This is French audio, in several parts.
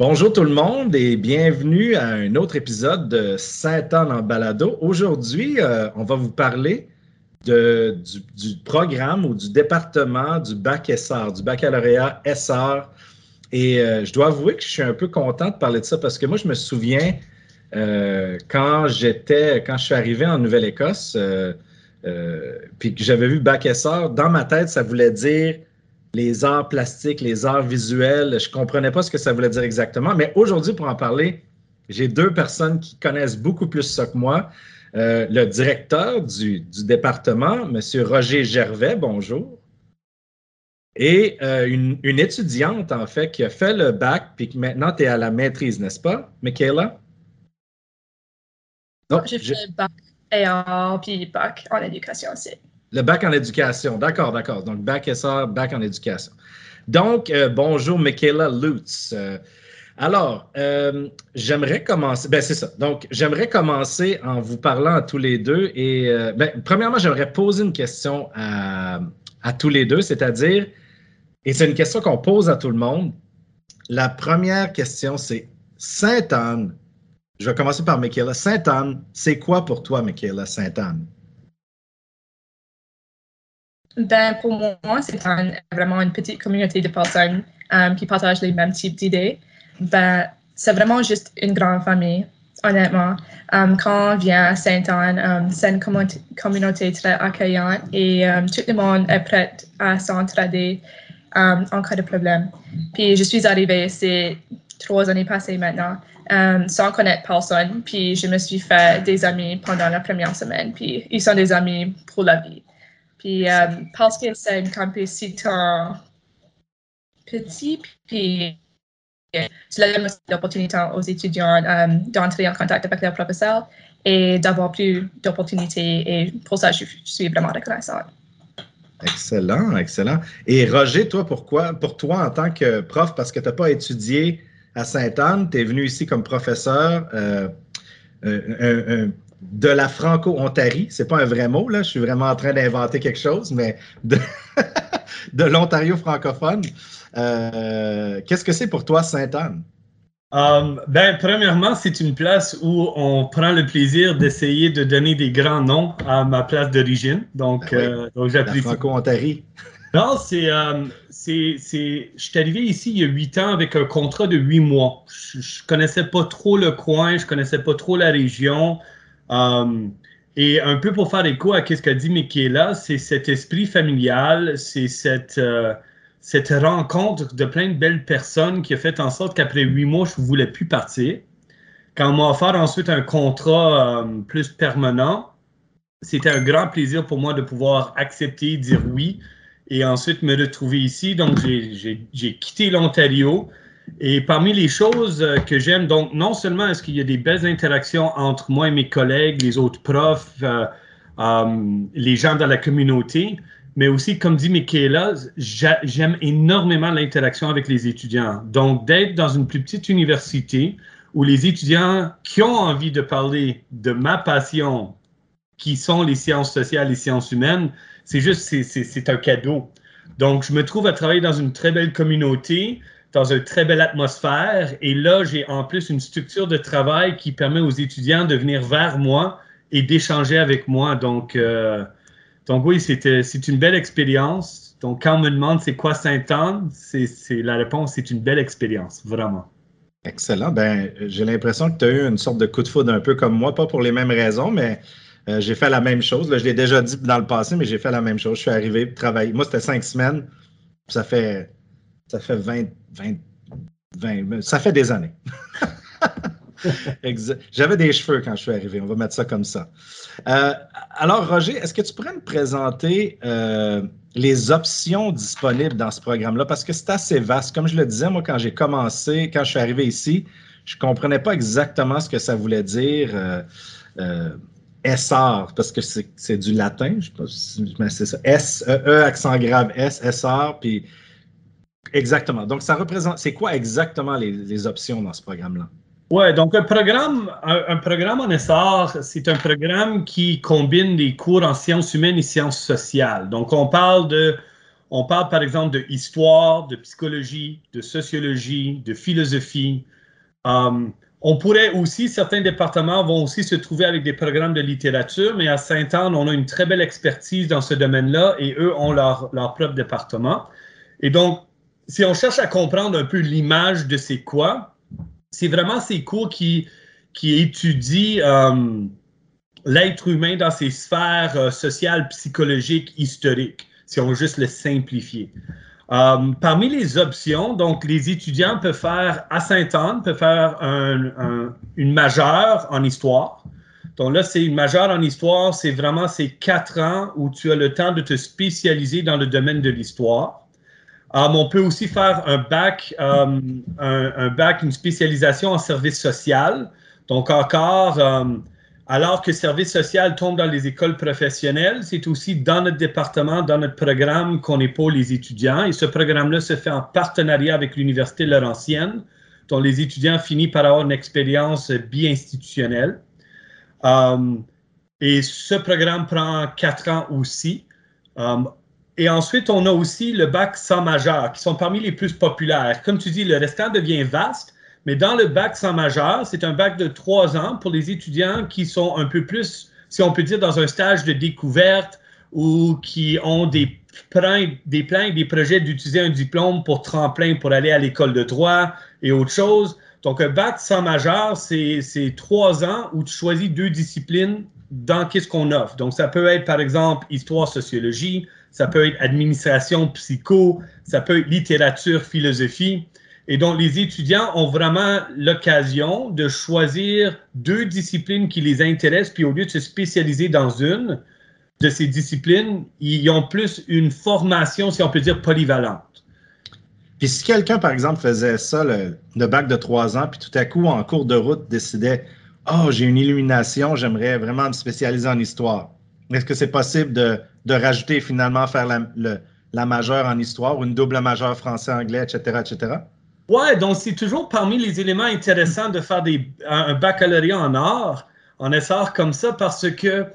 Bonjour tout le monde et bienvenue à un autre épisode de Saint-Anne en balado. Aujourd'hui, euh, on va vous parler du, programme ou du département du bac SR, du baccalauréat SR. Et euh, je dois avouer que je suis un peu content de parler de ça parce que moi, je me souviens euh, quand j'étais, quand je suis arrivé en Nouvelle-Écosse, puis que j'avais vu bac SR, dans ma tête, ça voulait dire les arts plastiques, les arts visuels. Je ne comprenais pas ce que ça voulait dire exactement, mais aujourd'hui, pour en parler, j'ai deux personnes qui connaissent beaucoup plus ça que moi. Euh, le directeur du, département, M. Roger Gervais, bonjour. Et euh, une, étudiante, en fait, qui a fait le bac, puis que maintenant tu es à la maîtrise, n'est-ce pas, Michaela? J'ai fait le bac et puis bac en éducation aussi. Le bac en éducation, d'accord, d'accord. Donc, bac SR, bac en éducation. Donc, euh, bonjour, Michaela Lutz. Euh, alors, euh, j'aimerais commencer, ben c'est ça. Donc, j'aimerais commencer en vous parlant à tous les deux. Et, ben, premièrement, j'aimerais poser une question à, à tous les deux, c'est-à-dire, et c'est une question qu'on pose à tout le monde. La première question, c'est Sainte-Anne. Je vais commencer par Michaela. Sainte-Anne, c'est quoi pour toi, Michaela, Sainte-Anne? Ben, pour moi, c'est vraiment une petite communauté de personnes euh, qui partagent les mêmes types d'idées. Ben, c'est vraiment juste une grande famille, honnêtement. Um, quand on vient à Sainte-Anne, um, c'est une communauté très accueillante et tout le monde est prêt à s'entraider en cas de problème. Puis je suis arrivée c'est trois années passées maintenant, sans connaître personne. Puis je me suis fait des amis pendant la première semaine. Puis ils sont des amis pour la vie. Puis euh, parce que c'est un campus si petit, puis cela donne l'opportunité aux étudiants euh, d'entrer en contact avec leurs professeurs et d'avoir plus d'opportunités. Et pour ça, je, suis vraiment reconnaissante. Excellent, excellent. Et Roger, toi, pourquoi, pour toi, en tant que prof, parce que tu n'as pas étudié à Sainte-Anne, tu es venu ici comme professeur, euh, un, de la franco-ontarie. C'est pas un vrai mot, là. Je suis vraiment en train d'inventer quelque chose, mais de, l'Ontario francophone. Euh, qu'est-ce que c'est pour toi, Sainte-Anne? Um, ben, premièrement, c'est une place où on prend le plaisir d'essayer de donner des grands noms à ma place d'origine. Donc, ben euh, j'apprécie. Franco-Ontarie. Non, c'est, euh, je suis arrivé ici il y a huit ans avec un contrat de huit mois. Je, je connaissais pas trop le coin, je connaissais pas trop la région. Um, et un peu pour faire écho à ce qu'a dit Michaela, c'est cet esprit familial, c'est cette, euh, cette rencontre de plein de belles personnes qui a fait en sorte qu'après huit mois, je ne voulais plus partir. Quand on m'a offert ensuite un contrat euh, plus permanent, c'était un grand plaisir pour moi de pouvoir accepter, dire oui et ensuite me retrouver ici. Donc, j'ai quitté l'Ontario et parmi les choses euh, que j'aime, donc non seulement est-ce qu'il y a des belles interactions entre moi et mes collègues, les autres profs, euh, euh, les gens dans la communauté, mais aussi, comme dit Michaela, j'aime énormément l'interaction avec les étudiants. Donc, d'être dans une plus petite université où les étudiants qui ont envie de parler de ma passion, qui sont les sciences sociales les sciences humaines, c'est juste, c'est un cadeau. Donc, je me trouve à travailler dans une très belle communauté dans une très belle atmosphère. Et là, j'ai en plus une structure de travail qui permet aux étudiants de venir vers moi et d'échanger avec moi. Donc, euh, donc oui, c'est une belle expérience. Donc, quand on me demande c'est quoi Saint-Anne, c'est la réponse, c'est une belle expérience, vraiment. Excellent. Ben, j'ai l'impression que tu as eu une sorte de coup de foudre un peu comme moi, pas pour les mêmes raisons, mais euh, j'ai fait la même chose. Là, je l'ai déjà dit dans le passé, mais j'ai fait la même chose. Je suis arrivé travailler. Moi, c'était cinq semaines. Ça fait ça fait 20, 20, 20 ça fait des années. J'avais des cheveux quand je suis arrivé, on va mettre ça comme ça. Euh, alors, Roger, est-ce que tu pourrais me présenter euh, les options disponibles dans ce programme-là? Parce que c'est assez vaste. Comme je le disais, moi, quand j'ai commencé, quand je suis arrivé ici, je ne comprenais pas exactement ce que ça voulait dire. Euh, SR, parce que c'est du latin, je sais pas c'est ça. S, E, e, accent grave S, SR, puis Exactement. Donc, ça représente, c'est quoi exactement les, options dans ce programme-là? Oui, donc un programme, un, programme en SR, c'est un programme qui combine des cours en sciences humaines et sciences sociales. Donc, on parle de, On parle par exemple de histoire, de psychologie, de sociologie, de philosophie. Um, on pourrait aussi, certains départements vont aussi se trouver avec des programmes de littérature, mais à Sainte-Anne, on a une très belle expertise dans ce domaine-là et eux ont leur, leur propre département. Et donc, si on cherche à comprendre un peu l'image de c'est quoi, c'est vraiment ces cours qui, étudient euh, l'être humain dans ses sphères euh, sociales, psychologiques, historiques, si on veut juste le simplifier. Euh, parmi les options, donc les étudiants peuvent faire à Sainte-Anne, peuvent faire une majeure en histoire. Donc là, c'est une majeure en histoire, c'est vraiment ces quatre ans où tu as le temps de te spécialiser dans le domaine de l'histoire. Euh, on peut aussi faire un bac, euh, un, bac, une spécialisation en service social. Donc encore, alors que service social tombe dans les écoles professionnelles, c'est aussi dans notre département, dans notre programme qu'on épaule les étudiants. Et ce programme-là se fait en partenariat avec l'Université Laurentienne, dont les étudiants finissent par avoir une expérience bi-institutionnelle. Euh, et ce programme prend quatre ans aussi. Euh, et ensuite, on a aussi le bac sans majeur, qui sont parmi les plus populaires. Comme tu dis, le restant devient vaste, mais dans le bac sans majeur, c'est un bac de trois ans pour les étudiants qui sont un peu plus, si on peut dire, dans un stage de découverte ou qui ont des plans, des plans et des projets d'utiliser un diplôme pour tremplin pour aller à l'école de droit et autre chose. Donc, un bac sans majeur, c'est trois ans où tu choisis deux disciplines dans qu'est-ce qu'on offre. Donc, ça peut être, par exemple, histoire, sociologie, ça peut être administration, psycho, ça peut être littérature, philosophie. Et donc, les étudiants ont vraiment l'occasion de choisir deux disciplines qui les intéressent, puis au lieu de se spécialiser dans une de ces disciplines, ils ont plus une formation, si on peut dire, polyvalente. Puis si quelqu'un, par exemple, faisait ça, le, bac de trois ans, puis tout à coup, en cours de route, décidait Oh, j'ai une illumination, j'aimerais vraiment me spécialiser en histoire. Est-ce que c'est possible de, rajouter finalement faire la, la majeure en histoire ou une double majeure français-anglais, etc., etc.? Ouais, donc c'est toujours parmi les éléments intéressants de faire des, un, baccalauréat en art, en essor comme ça, parce que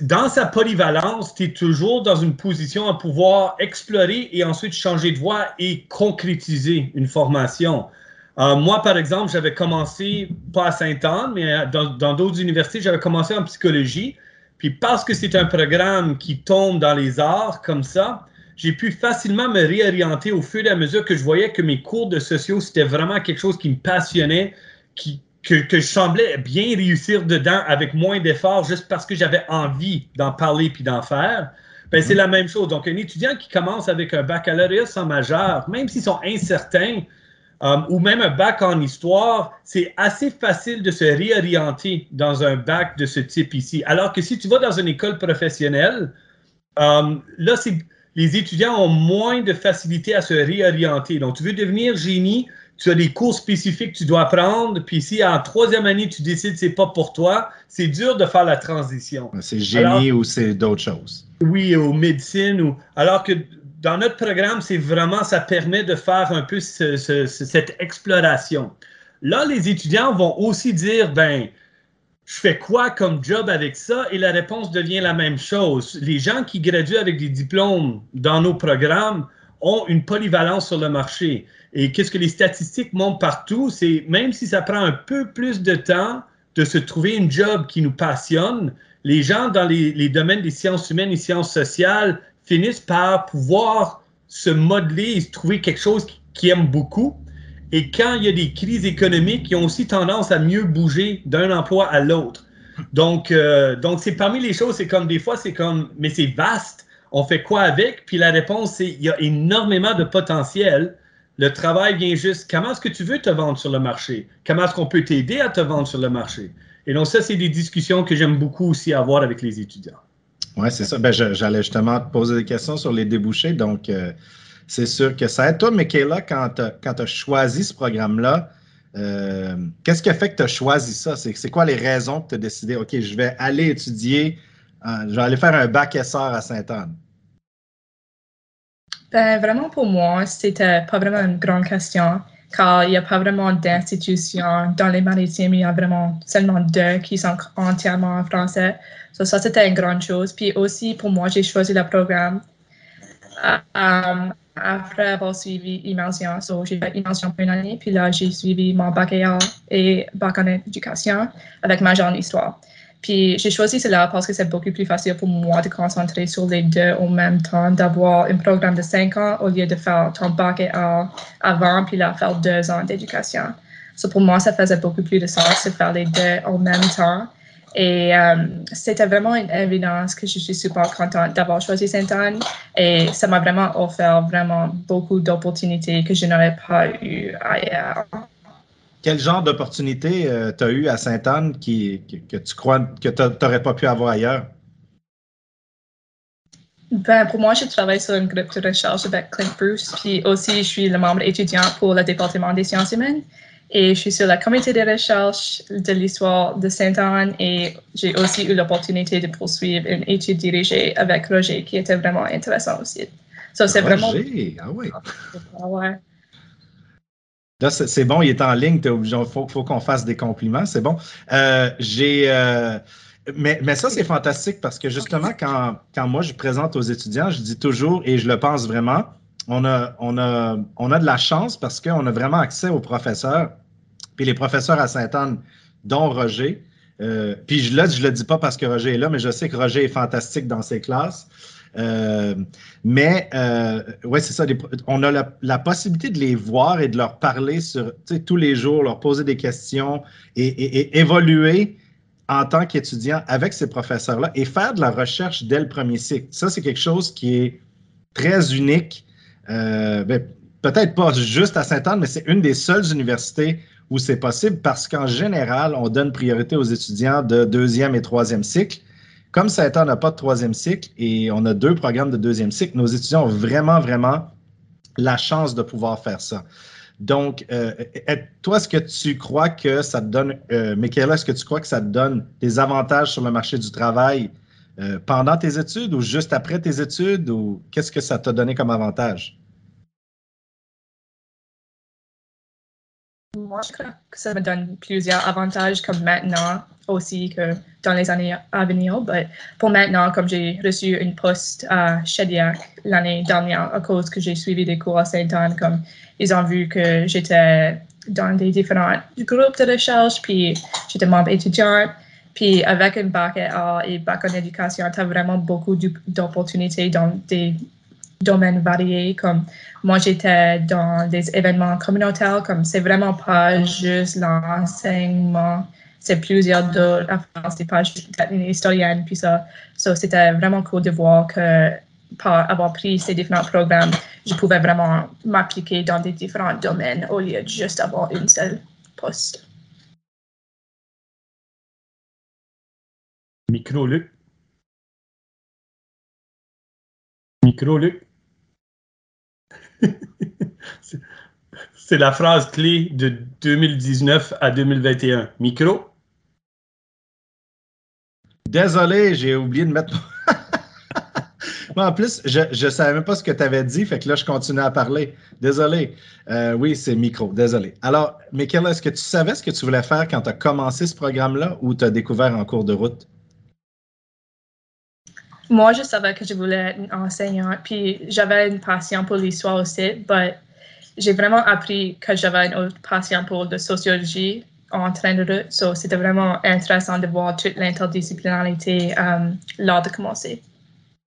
dans sa polyvalence, tu es toujours dans une position à pouvoir explorer et ensuite changer de voie et concrétiser une formation. Euh, moi, par exemple, j'avais commencé, pas à Sainte-Anne, mais dans d'autres universités, j'avais commencé en psychologie. Puis parce que c'est un programme qui tombe dans les arts comme ça, j'ai pu facilement me réorienter au fur et à mesure que je voyais que mes cours de sociaux, c'était vraiment quelque chose qui me passionnait, qui, que, que, je semblais bien réussir dedans avec moins d'efforts juste parce que j'avais envie d'en parler puis d'en faire. Ben, c'est mhm. la même chose. Donc, un étudiant qui commence avec un baccalauréat sans majeur, même s'ils sont incertains, euh, ou même un bac en histoire, c'est assez facile de se réorienter dans un bac de ce type ici. Alors que si tu vas dans une école professionnelle, euh, là, c'est les étudiants ont moins de facilité à se réorienter. Donc, tu veux devenir génie, tu as des cours spécifiques que tu dois prendre, puis si en troisième année, tu décides que ce n'est pas pour toi, c'est dur de faire la transition. C'est génie ou c'est d'autres choses? Oui, ou médecine. Ou... Alors que dans notre programme, c'est vraiment, ça permet de faire un peu cette exploration. Là, les étudiants vont aussi dire, ben, je fais quoi comme job avec ça? Et la réponse devient la même chose. Les gens qui graduent avec des diplômes dans nos programmes ont une polyvalence sur le marché. Et qu'est-ce que les statistiques montrent partout? C'est même si ça prend un peu plus de temps de se trouver une job qui nous passionne, les gens dans les, domaines des sciences humaines et sciences sociales finissent par pouvoir se modeler et trouver quelque chose qu'ils aiment beaucoup et quand il y a des crises économiques, ils ont aussi tendance à mieux bouger d'un emploi à l'autre. Donc, euh, donc c'est parmi les choses, c'est comme des fois, c'est comme, mais c'est vaste. On fait quoi avec? Puis la réponse, c'est il y a énormément de potentiel. Le travail vient juste, comment est-ce que tu veux te vendre sur le marché? Comment est-ce qu'on peut t'aider à te vendre sur le marché? Et donc, ça, c'est des discussions que j'aime beaucoup aussi avoir avec les étudiants. Oui, c'est ça. Ben, j'allais justement te poser des questions sur les débouchés. Donc, euh, c'est sûr que ça aide. Toi, Michaela, quand tu as, choisi ce programme-là, euh, qu'est-ce qui a fait que tu as choisi ça? C'est quoi les raisons que tu as décidé, OK, je vais aller étudier, euh, je vais aller faire un bac SR à Sainte-Anne? Ben, vraiment, pour moi, c'était pas vraiment une grande question, car il n'y a pas vraiment d'institutions dans les maritimes. Il y a vraiment seulement deux qui sont entièrement en français. So, ça, c'était une grande chose. Puis aussi, pour moi, j'ai choisi le programme Um, après avoir suivi immersion, so j'ai fait immersion pour une année, puis là, j'ai suivi mon bac et bac en éducation avec major en histoire. Puis j'ai choisi cela parce que c'est beaucoup plus facile pour moi de concentrer sur les deux en même temps, d'avoir un programme de cinq ans au lieu de faire ton bac avant, puis là, faire deux ans d'éducation. So pour moi, ça faisait beaucoup plus de sens de faire les deux en même temps. Et euh, c'était vraiment une évidence que je suis super contente d'avoir choisi Sainte-Anne et ça m'a vraiment offert vraiment beaucoup d'opportunités que je n'aurais pas eues ailleurs. Quel genre d'opportunités euh, tu as eu à Sainte-Anne qui, que, tu crois que tu n'aurais pas pu avoir ailleurs? Ben, pour moi, je travaille sur un groupe de recherche avec Clint Bruce, puis aussi je suis le membre étudiant pour le département des sciences humaines. Et je suis sur la comité de recherche de l'histoire de Sainte-Anne et j'ai aussi eu l'opportunité de poursuivre une étude dirigée avec Roger qui était vraiment intéressant aussi. So, c'est vraiment. Ah oui. Ah ouais. Là, c'est bon, il est en ligne, il faut, faut qu'on fasse des compliments, c'est bon. Euh, j'ai. Euh, mais, mais, ça, c'est fantastique parce que justement, quand, quand moi je présente aux étudiants, je dis toujours, et je le pense vraiment, on a, on a, on a de la chance parce qu'on a vraiment accès aux professeurs. Puis les professeurs à Sainte-Anne, dont Roger. Euh, puis je, là, je le dis pas parce que Roger est là, mais je sais que Roger est fantastique dans ses classes. Euh, mais euh, ouais, c'est ça. on a la, possibilité de les voir et de leur parler sur tous les jours, leur poser des questions et, évoluer en tant qu'étudiant avec ces professeurs-là et faire de la recherche dès le premier cycle. Ça, c'est quelque chose qui est très unique euh, ben, peut-être pas juste à Sainte-Anne, mais c'est une des seules universités où c'est possible parce qu'en général, on donne priorité aux étudiants de deuxième et troisième cycle. Comme Sainte-Anne n'a pas de troisième cycle et on a deux programmes de deuxième cycle, nos étudiants ont vraiment, vraiment la chance de pouvoir faire ça. Donc, euh, toi, est-ce que tu crois que ça te donne, euh, Michaela, est-ce que tu crois que ça te donne des avantages sur le marché du travail euh, pendant tes études ou juste après tes études ou qu'est-ce que ça t'a donné comme avantage? Moi, je crois que ça me donne plusieurs avantages comme maintenant aussi que dans les années à venir. Mais pour maintenant, comme j'ai reçu une poste à Shediac l'année dernière à cause que j'ai suivi des cours à Saint-Anne, comme ils ont vu que j'étais dans des différents groupes de recherche, puis j'étais membre étudiant. Puis avec un bac et bac en éducation, tu as vraiment beaucoup d'opportunités dans des domaines variés. Comme moi, j'étais dans des événements communautaires, comme c'est vraiment pas juste l'enseignement, c'est plusieurs d'autres affaires, c'est pas juste une historienne, puis ça. c'était vraiment cool de voir que par avoir pris ces différents programmes, je pouvais vraiment m'appliquer dans des différents domaines au lieu de juste avoir une seule poste. Micro, Luc. Micro, Luc. C'est la phrase clé de 2019 à 2021. Micro. Désolé, j'ai oublié de mettre. en plus, je ne savais même pas ce que tu avais dit, fait que là, je continue à parler. Désolé. Euh, oui, c'est micro, désolé. Alors, Michael, est-ce que tu savais ce que tu voulais faire quand tu as commencé ce programme-là ou tu as découvert en cours de route? Moi, je savais que je voulais être enseignante, puis j'avais une passion pour l'histoire aussi, mais j'ai vraiment appris que j'avais une autre passion pour la sociologie en train de route. So, c'était vraiment intéressant de voir toute l'interdisciplinarité euh, lors de commencer.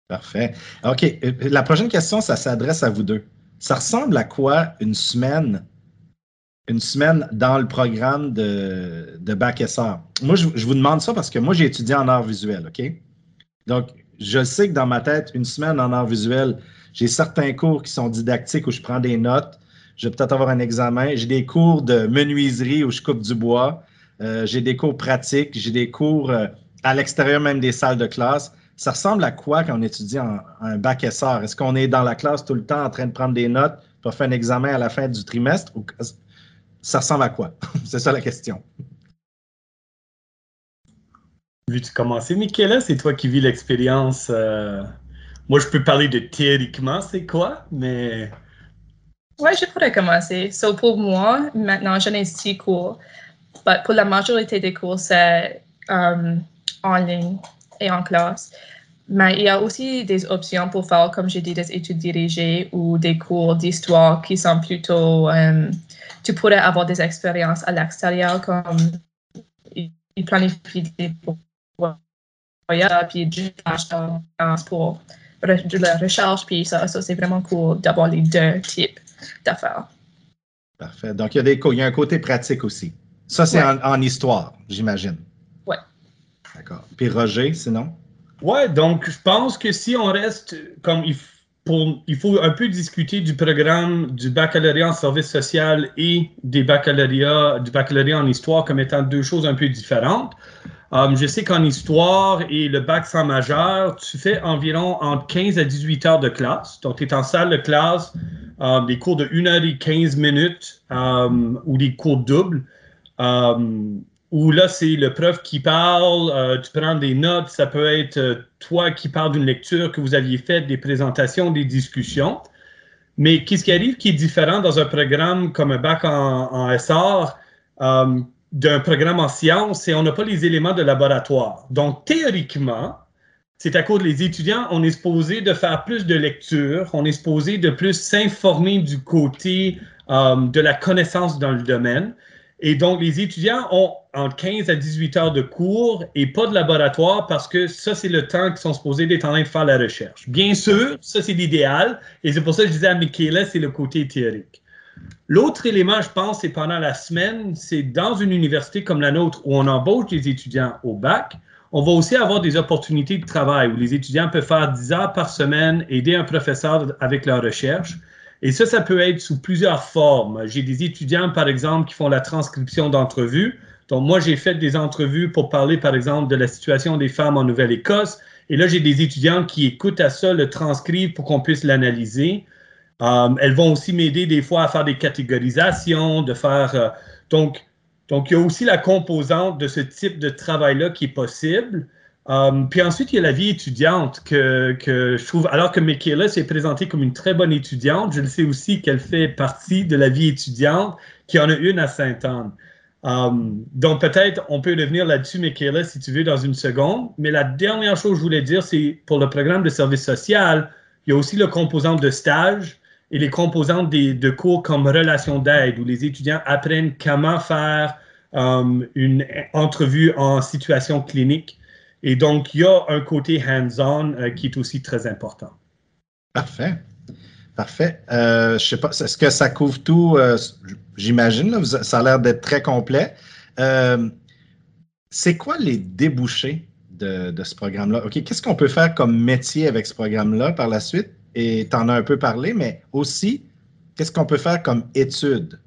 Parfait. OK. La prochaine question, ça s'adresse à vous deux. Ça ressemble à quoi une semaine, une semaine dans le programme de, de Bac Moi, je, je, vous demande ça parce que moi, j'ai étudié en art visuel, OK? Donc, je sais que dans ma tête, une semaine en art visuel, j'ai certains cours qui sont didactiques où je prends des notes. Je vais peut-être avoir un examen. J'ai des cours de menuiserie où je coupe du bois. Euh, j'ai des cours pratiques. J'ai des cours euh, à l'extérieur même des salles de classe. Ça ressemble à quoi quand on étudie un bac SR? Est-ce qu'on est dans la classe tout le temps en train de prendre des notes pour faire un examen à la fin du trimestre? Ça ressemble à quoi? C'est ça la question. Vu-tu commencer, Michaela? C'est toi qui vis l'expérience. Euh, moi, je peux parler de théoriquement, c'est quoi, mais. Oui, je pourrais commencer. So, pour moi, maintenant, j'en ai six cours. Mais pour la majorité des cours, c'est um, en ligne et en classe. mais il y a aussi des options pour faire, comme j'ai dit, des études dirigées ou des cours d'histoire qui sont plutôt. Euh, tu pourrais avoir des expériences à l'extérieur, comme ils planifient des voyages, puis du pour de la recherche, puis ça, ça c'est vraiment cool d'avoir les deux types d'affaires. Parfait. Donc, il y, a des, il y a un côté pratique aussi. Ça, c'est en, en, histoire, j'imagine. Oui. D'accord. Puis Roger, sinon? Ouais, donc je pense que si on reste comme il, pour, il faut un peu discuter du programme du baccalauréat en service social et des baccalauréats, du baccalauréat en histoire comme étant deux choses un peu différentes. Um, je sais qu'en histoire et le bac sans majeur, tu fais environ entre 15 à 18 heures de classe. Donc, tu es en salle de classe, um, des cours de 1 heure et 15 minutes um, ou des cours doubles où là, c'est le prof qui parle, euh, tu prends des notes, ça peut être euh, toi qui parles d'une lecture que vous aviez faite, des présentations, des discussions. Mais qu'est-ce qui arrive qui est différent dans un programme comme un bac en, SR d'un programme en sciences, c'est on n'a pas les éléments de laboratoire. Donc, théoriquement, c'est à cause des étudiants, on est supposé de faire plus de lecture, on est supposé de plus s'informer du côté de la connaissance dans le domaine. Et donc, les étudiants ont entre 15 à 18 heures de cours et pas de laboratoire parce que ça, c'est le temps qu'ils sont supposés d'être en train de faire la recherche. Bien sûr, ça, c'est l'idéal. Et c'est pour ça que je disais à Michaela, c'est le côté théorique. L'autre élément, je pense, c'est pendant la semaine, c'est dans une université comme la nôtre où on embauche des étudiants au bac, on va aussi avoir des opportunités de travail où les étudiants peuvent faire 10 heures par semaine, aider un professeur avec leur recherche. Et ça, ça peut être sous plusieurs formes. J'ai des étudiants, par exemple, qui font la transcription d'entrevues. Donc, moi, j'ai fait des entrevues pour parler, par exemple, de la situation des femmes en Nouvelle-Écosse. Et là, j'ai des étudiants qui écoutent à ça, le transcrivent pour qu'on puisse l'analyser. Euh, elles vont aussi m'aider des fois à faire des catégorisations, de faire. Euh, donc, donc, il y a aussi la composante de ce type de travail-là qui est possible. Euh, puis ensuite, il y a la vie étudiante que, que je trouve, alors que Michaela s'est présentée comme une très bonne étudiante, je le sais aussi qu'elle fait partie de la vie étudiante, qui en a une à Sainte-Anne. Donc, peut-être on peut revenir là-dessus, Michaela, si tu veux, dans une seconde. Mais la dernière chose que je voulais dire, c'est pour le programme de service social, il y a aussi le composant de stage et les composantes de cours comme relation d'aide, où les étudiants apprennent comment faire um, une entrevue en situation clinique. Et donc, il y a un côté hands-on euh, qui est aussi très important. Parfait. Parfait. Euh, je sais pas, est-ce que ça couvre tout? Euh, j'imagine, ça a l'air d'être très complet. Euh, c'est quoi les débouchés de, ce programme-là? OK, qu'est-ce qu'on peut faire comme métier avec ce programme-là par la suite? Et tu en as un peu parlé, mais aussi, qu'est-ce qu'on peut faire comme étude?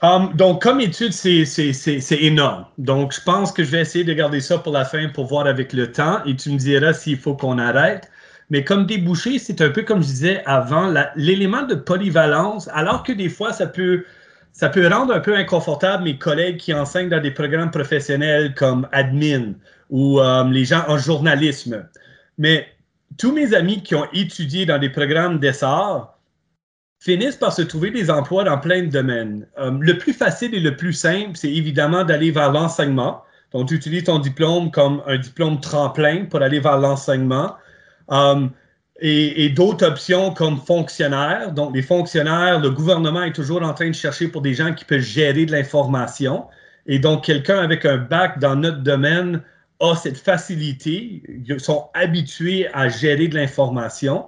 Um, donc, comme étude, c'est énorme. Donc, je pense que je vais essayer de garder ça pour la fin pour voir avec le temps et tu me diras s'il faut qu'on arrête. Mais comme débouché, c'est un peu comme je disais avant, l'élément de polyvalence, alors que des fois, ça peut, ça peut rendre un peu inconfortable mes collègues qui enseignent dans des programmes professionnels comme admin ou euh, les gens en journalisme. Mais tous mes amis qui ont étudié dans des programmes d'essor finissent par se trouver des emplois dans plein de domaines. Euh, le plus facile et le plus simple, c'est évidemment d'aller vers l'enseignement. Donc, tu utilises ton diplôme comme un diplôme tremplin pour aller vers l'enseignement. Um, et, d'autres options comme fonctionnaires. Donc, les fonctionnaires, le gouvernement est toujours en train de chercher pour des gens qui peuvent gérer de l'information. Et donc, quelqu'un avec un bac dans notre domaine a cette facilité, ils sont habitués à gérer de l'information.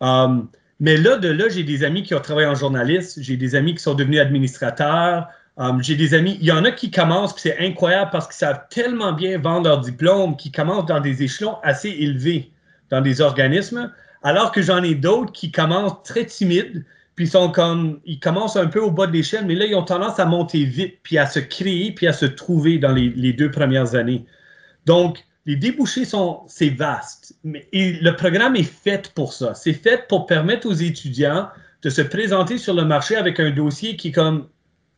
Um, mais là, de là, j'ai des amis qui ont travaillé en journaliste, j'ai des amis qui sont devenus administrateurs, um, j'ai des amis, il y en a qui commencent, puis c'est incroyable parce qu'ils savent tellement bien vendre leur diplôme, qu'ils commencent dans des échelons assez élevés dans des organismes, alors que j'en ai d'autres qui commencent très timides, puis sont comme, ils commencent un peu au bas de l'échelle, mais là, ils ont tendance à monter vite, puis à se créer, puis à se trouver dans les, deux premières années. Donc, les débouchés sont, c'est vaste, mais le programme est fait pour ça. C'est fait pour permettre aux étudiants de se présenter sur le marché avec un dossier qui est comme,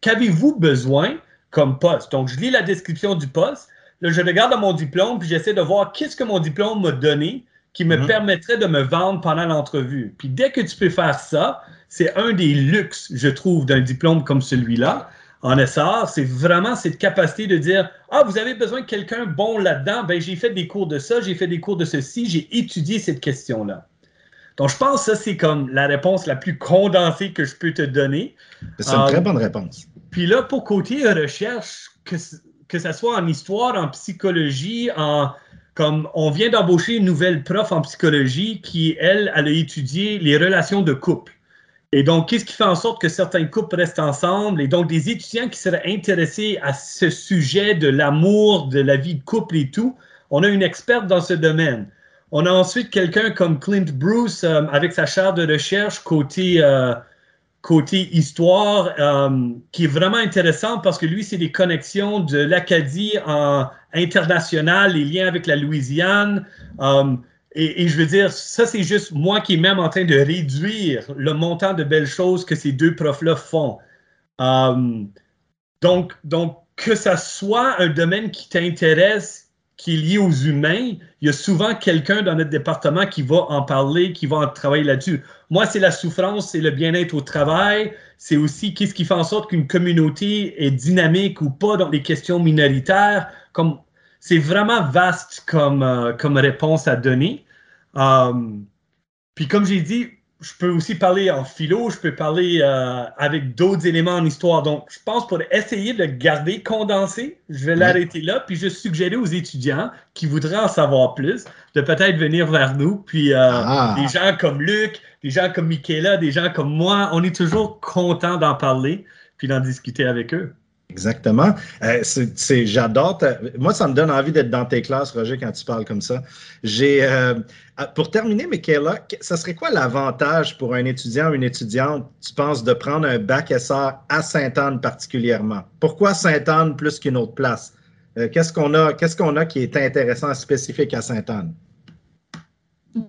qu'avez-vous besoin comme poste? Donc, je lis la description du poste, là, je regarde dans mon diplôme, puis j'essaie de voir qu'est-ce que mon diplôme m'a donné, qui me mhm. permettrait de me vendre pendant l'entrevue. Puis dès que tu peux faire ça, c'est un des luxes, je trouve, d'un diplôme comme celui-là. En essor, c'est vraiment cette capacité de dire Ah, vous avez besoin de quelqu'un bon là-dedans, ben j'ai fait des cours de ça, j'ai fait des cours de ceci, j'ai étudié cette question-là. Donc, je pense que ça, c'est comme la réponse la plus condensée que je peux te donner. C'est une très euh, bonne réponse. Puis là, pour côté recherche, que, que ce soit en histoire, en psychologie, en, comme on vient d'embaucher une nouvelle prof en psychologie qui, elle, elle a étudié les relations de couple. Et donc, qu'est-ce qui fait en sorte que certains couples restent ensemble? Et donc, des étudiants qui seraient intéressés à ce sujet de l'amour, de la vie de couple et tout, on a une experte dans ce domaine. On a ensuite quelqu'un comme Clint Bruce euh, avec sa chaire de recherche côté, euh, côté histoire euh, qui est vraiment intéressant parce que lui, c'est des connexions de l'Acadie en international, les liens avec la Louisiane. Et, je veux dire, ça, c'est juste moi qui est même en train de réduire le montant de belles choses que ces deux profs-là font. donc, donc, que ça soit un domaine qui t'intéresse qui est lié aux humains, il y a souvent quelqu'un dans notre département qui va en parler, qui va en travailler là-dessus. Moi, c'est la souffrance, c'est le bien-être au travail, c'est aussi qu'est-ce qui fait en sorte qu'une communauté est dynamique ou pas dans les questions minoritaires. Comme c'est vraiment vaste comme, euh, comme réponse à donner. Euh, puis comme j'ai dit, je peux aussi parler en philo, je peux parler euh, avec d'autres éléments en histoire. Donc, je pense pour essayer de garder condensé, je vais l'arrêter là, puis je suggérer aux étudiants qui voudraient en savoir plus de peut-être venir vers nous. Puis euh, ah. des gens comme Luc, des gens comme Michaela, des gens comme moi, on est toujours content d'en parler puis d'en discuter avec eux. Exactement. Euh, c'est, j'adore. Moi, ça me donne envie d'être dans tes classes, Roger, quand tu parles comme ça. J'ai, euh, ah, pour terminer, Michaela, ça serait quoi l'avantage pour un étudiant ou une étudiante, tu penses, de prendre un bac SR à Sainte-Anne particulièrement? Pourquoi Sainte-Anne plus qu'une autre place? Euh, qu'est-ce qu'on a, qu'est-ce qu'on a qui est intéressant, spécifique à Sainte-Anne?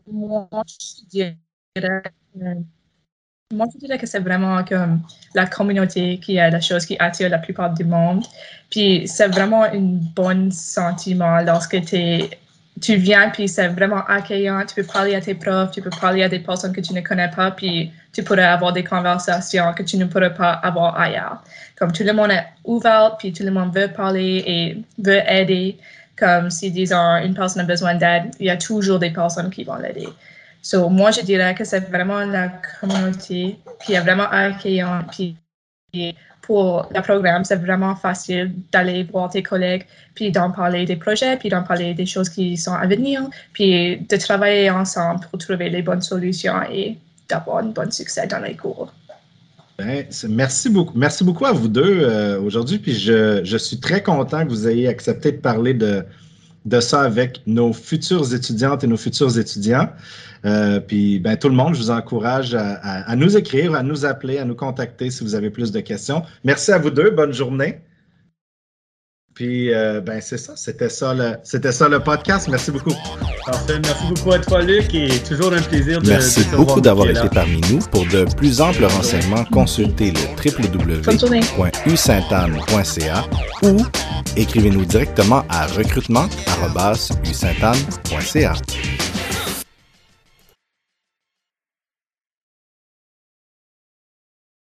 Moi, je dirais moi, je dirais que c'est vraiment comme la communauté qui est la chose qui attire la plupart du monde. Puis c'est vraiment un bon sentiment lorsque tu viens, puis c'est vraiment accueillant. Tu peux parler à tes profs, tu peux parler à des personnes que tu ne connais pas, puis tu pourrais avoir des conversations que tu ne pourrais pas avoir ailleurs. Comme tout le monde est ouvert, puis tout le monde veut parler et veut aider. Comme si, disons, une personne a besoin d'aide, il y a toujours des personnes qui vont l'aider. So, moi, je dirais que c'est vraiment la communauté qui est vraiment accueillante. Puis, pour le programme, c'est vraiment facile d'aller voir tes collègues, puis d'en parler des projets, puis d'en parler des choses qui sont à venir, puis de travailler ensemble pour trouver les bonnes solutions et d'avoir un bon succès dans les cours. Ben, merci beaucoup. Merci beaucoup à vous deux euh, aujourd'hui. Puis je, je, suis très content que vous ayez accepté de parler de, de ça avec nos futures étudiantes et nos futurs étudiants. Euh, puis, ben, tout le monde, je vous encourage à, nous écrire, à nous appeler, à nous contacter si vous avez plus de questions. Merci à vous deux. Bonne journée. Puis, euh, ben, c'est ça. C'était ça, le, c'était ça le podcast. Merci beaucoup. Parfait. Merci beaucoup à toi, Luc. Et toujours un plaisir de Merci beaucoup d'avoir été parmi nous. Pour de plus amples renseignements, consultez le www.usaintanne.ca ou écrivez-nous directement à recrutement.usaintanne.ca.